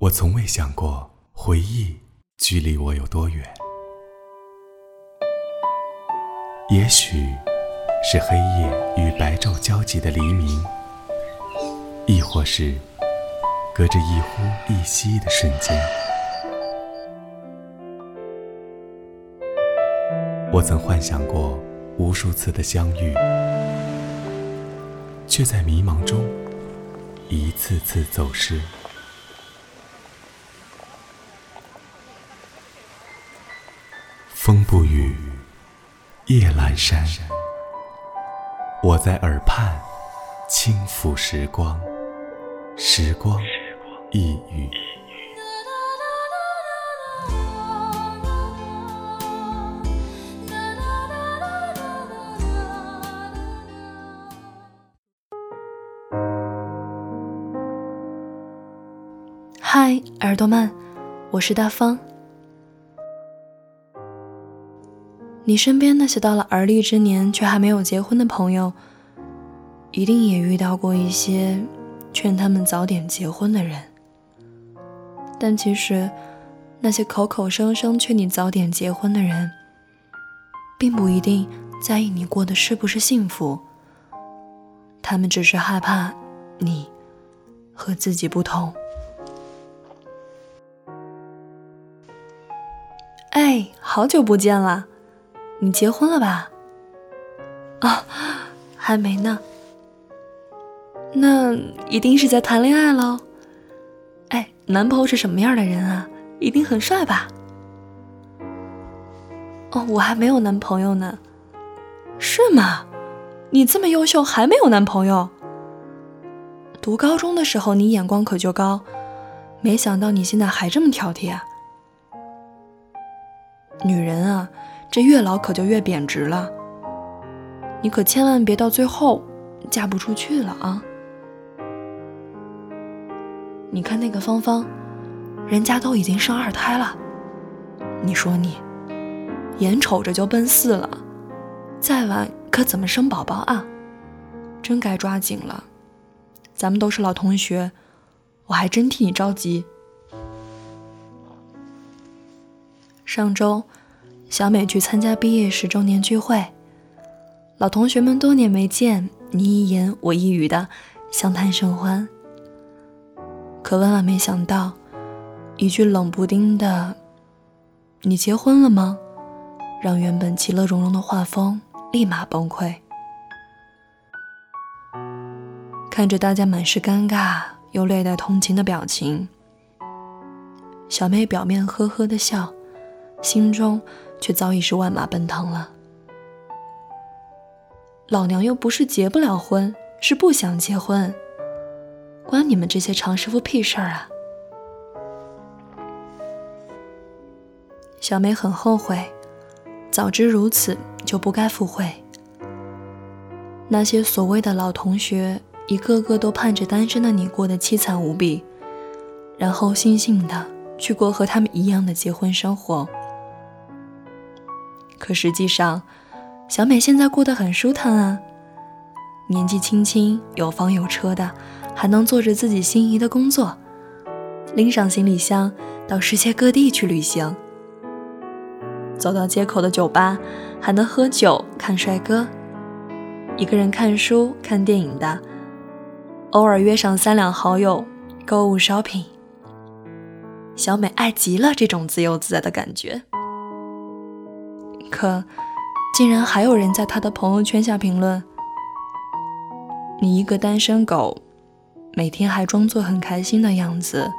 我从未想过回忆距离我有多远，也许是黑夜与白昼交集的黎明，亦或是隔着一呼一吸的瞬间。我曾幻想过无数次的相遇，却在迷茫中一次次走失。风不语，夜阑珊，我在耳畔轻抚时光，时光一语。嗨，耳朵们，我是大方。你身边那些到了而立之年却还没有结婚的朋友，一定也遇到过一些劝他们早点结婚的人。但其实，那些口口声声劝你早点结婚的人，并不一定在意你过的是不是幸福。他们只是害怕你和自己不同。哎，好久不见了。你结婚了吧？啊，还没呢。那一定是在谈恋爱喽。哎，男朋友是什么样的人啊？一定很帅吧？哦，我还没有男朋友呢。是吗？你这么优秀还没有男朋友？读高中的时候你眼光可就高，没想到你现在还这么挑剔啊。女人啊。这越老可就越贬值了，你可千万别到最后嫁不出去了啊！你看那个芳芳，人家都已经生二胎了，你说你眼瞅着就奔四了，再晚可怎么生宝宝啊？真该抓紧了，咱们都是老同学，我还真替你着急。上周。小美去参加毕业十周年聚会，老同学们多年没见，你一言我一语的相谈甚欢。可万万没想到，一句冷不丁的“你结婚了吗”，让原本其乐融融的画风立马崩溃。看着大家满是尴尬又略带同情的表情，小妹表面呵呵的笑，心中。却早已是万马奔腾了。老娘又不是结不了婚，是不想结婚，关你们这些常师傅屁事儿啊！小美很后悔，早知如此就不该赴会。那些所谓的老同学，一个个都盼着单身的你过得凄惨无比，然后悻悻的去过和他们一样的结婚生活。可实际上，小美现在过得很舒坦啊，年纪轻轻，有房有车的，还能做着自己心仪的工作，拎上行李箱到世界各地去旅行，走到街口的酒吧还能喝酒看帅哥，一个人看书看电影的，偶尔约上三两好友购物 shopping，小美爱极了这种自由自在的感觉。可，竟然还有人在他的朋友圈下评论：“你一个单身狗，每天还装作很开心的样子，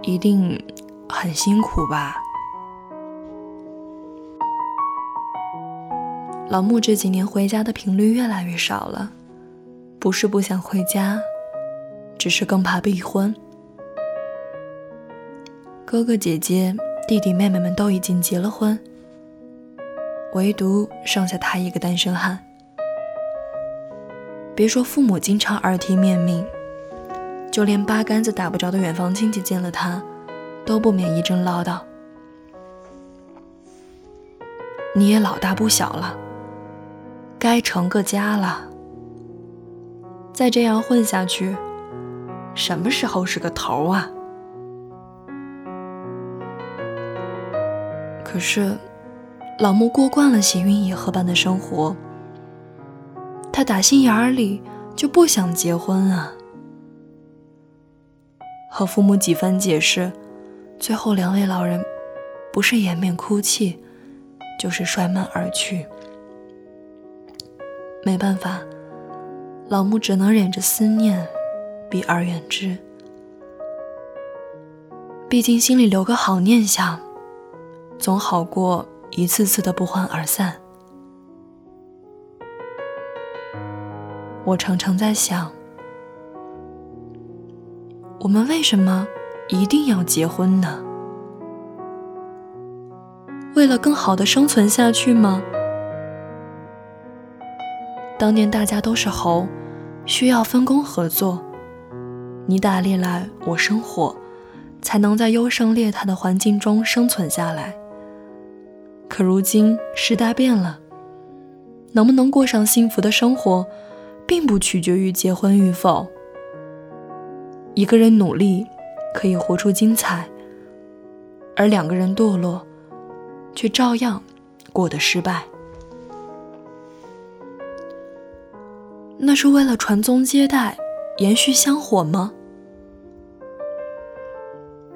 一定很辛苦吧？”老穆这几年回家的频率越来越少了，不是不想回家，只是更怕逼婚。哥哥姐姐、弟弟妹妹们都已经结了婚。唯独剩下他一个单身汉。别说父母经常耳提面命就连八竿子打不着的远房亲戚见了他都不免一阵唠叨。你也老大不小了该成个家了。再这样混下去什么时候是个头啊？可是老穆过惯了行云野鹤般的生活，他打心眼里就不想结婚啊。和父母几番解释，最后两位老人不是掩面哭泣，就是摔门而去。没办法，老穆只能忍着思念，避而远之。毕竟心里留个好念想，总好过一次次的不欢而散。我常常在想，我们为什么一定要结婚呢？为了更好的生存下去吗？当年大家都是猴，需要分工合作，你打猎来，我生火。才能在优胜劣汰的环境中生存下来。可如今时代变了，能不能过上幸福的生活，并不取决于结婚与否。一个人努力可以活出精彩，而两个人堕落，却照样过得失败。那是为了传宗接代、延续香火吗？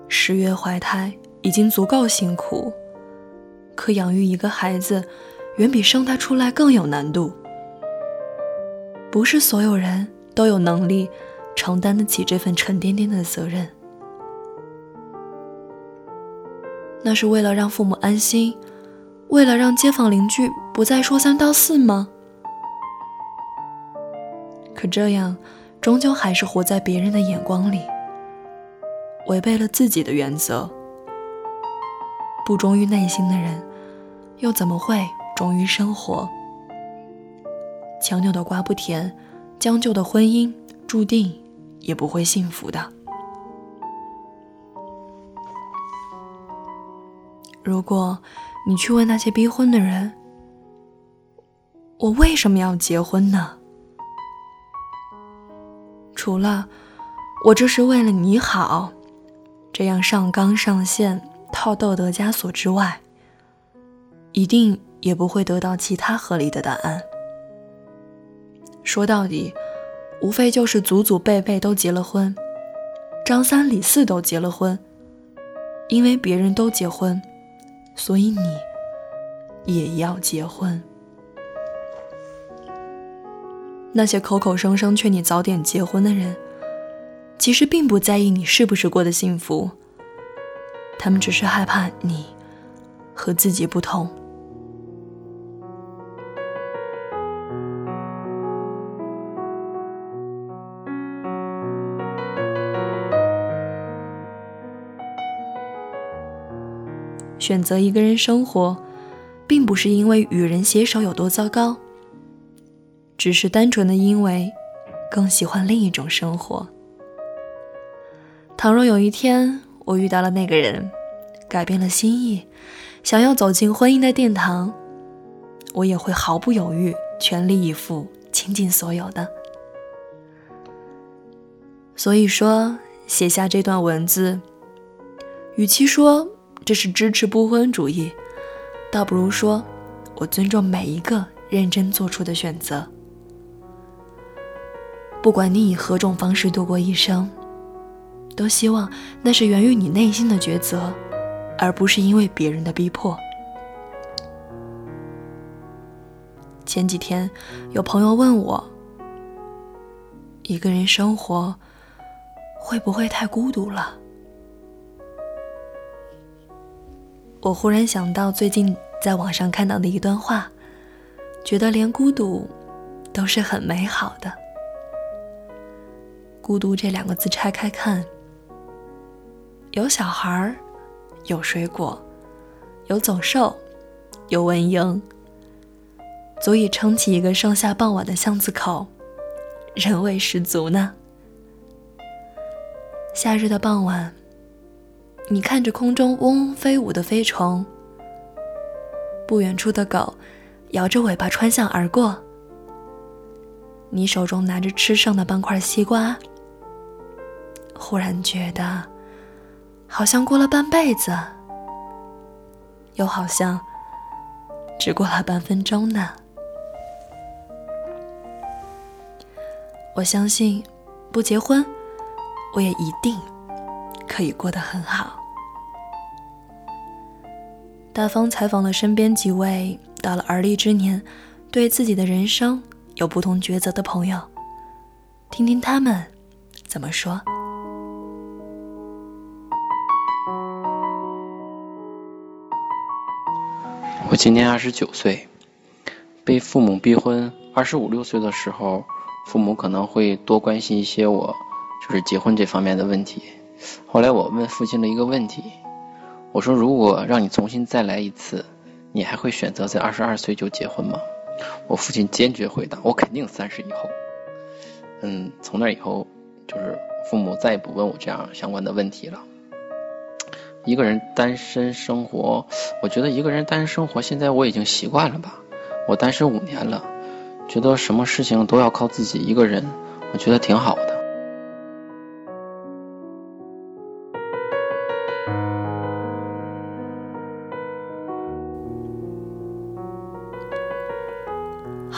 十月怀胎已经足够辛苦，可养育一个孩子，远比生他出来更有难度。不是所有人都有能力承担得起这份沉甸甸的责任。那是为了让父母安心，为了让街坊邻居不再说三道四吗？可这样，终究还是活在别人的眼光里。违背了自己的原则，不忠于内心的人，又怎么会忠于生活？强扭的瓜不甜，将就的婚姻注定也不会幸福的。如果你去问那些逼婚的人，我为什么要结婚呢？除了我这是为了你好。这样上纲上线套道德枷锁之外，一定也不会得到其他合理的答案。说到底，无非就是祖祖辈辈都结了婚，张三李四都结了婚，因为别人都结婚，所以你也要结婚。那些口口声声劝你早点结婚的人。其实并不在意你是不是过得幸福，他们只是害怕你和自己不同。选择一个人生活，并不是因为与人携手有多糟糕，只是单纯的因为更喜欢另一种生活。倘若有一天我遇到了那个人，改变了心意，想要走进婚姻的殿堂，我也会毫不犹豫、全力以赴、倾尽所有的。所以说，写下这段文字，与其说这是支持不婚主义，倒不如说我尊重每一个认真做出的选择。不管你以何种方式度过一生。都希望那是源于你内心的抉择，而不是因为别人的逼迫。前几天有朋友问我：“一个人生活会不会太孤独了？”我忽然想到最近在网上看到的一段话，觉得连孤独都是很美好的。孤独这两个字拆开看。有小孩，有水果，有走兽，有蚊蝇，足以撑起一个盛夏傍晚的巷子口，人味十足呢。夏日的傍晚，你看着空中嗡嗡飞舞的飞虫，不远处的狗摇着尾巴穿巷而过，你手中拿着吃剩的半块西瓜，忽然觉得。好像过了半辈子，又好像只过了半分钟呢。我相信，不结婚，我也一定可以过得很好。大方采访了身边几位到了而立之年，对自己的人生有不同抉择的朋友，听听他们怎么说。我今年二十九岁，被父母逼婚。二十五六岁的时候，父母可能会多关心一些我，就是结婚这方面的问题。后来我问父亲了一个问题。我说：“如果让你重新再来一次，你还会选择在二十二岁就结婚吗？”我父亲坚决回答：“我肯定三十以后。”嗯，从那以后，就是父母再也不问我这样相关的问题了。一个人单身生活，我觉得一个人单身生活，现在我已经习惯了吧。我单身五年了，觉得什么事情都要靠自己一个人，我觉得挺好的。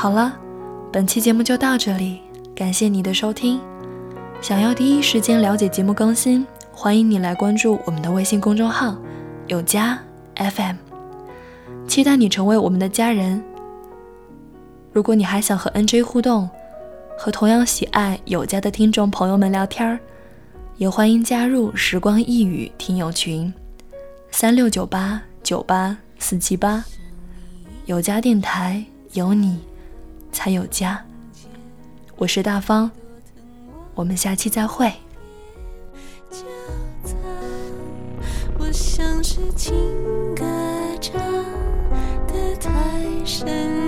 好了，本期节目就到这里，感谢你的收听。想要第一时间了解节目更新，欢迎你来关注我们的微信公众号“有家 FM”，期待你成为我们的家人。如果你还想和 NJ 互动，和同样喜爱有家的听众朋友们聊天儿，也欢迎加入“时光一语”听友群：三六九八九八四七八。有家电台有你。才有家。我是大方，我们下期再会。我像是情歌唱的太深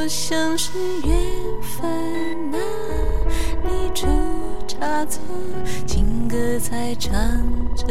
我想是缘分，哪你出差错，情歌才唱着。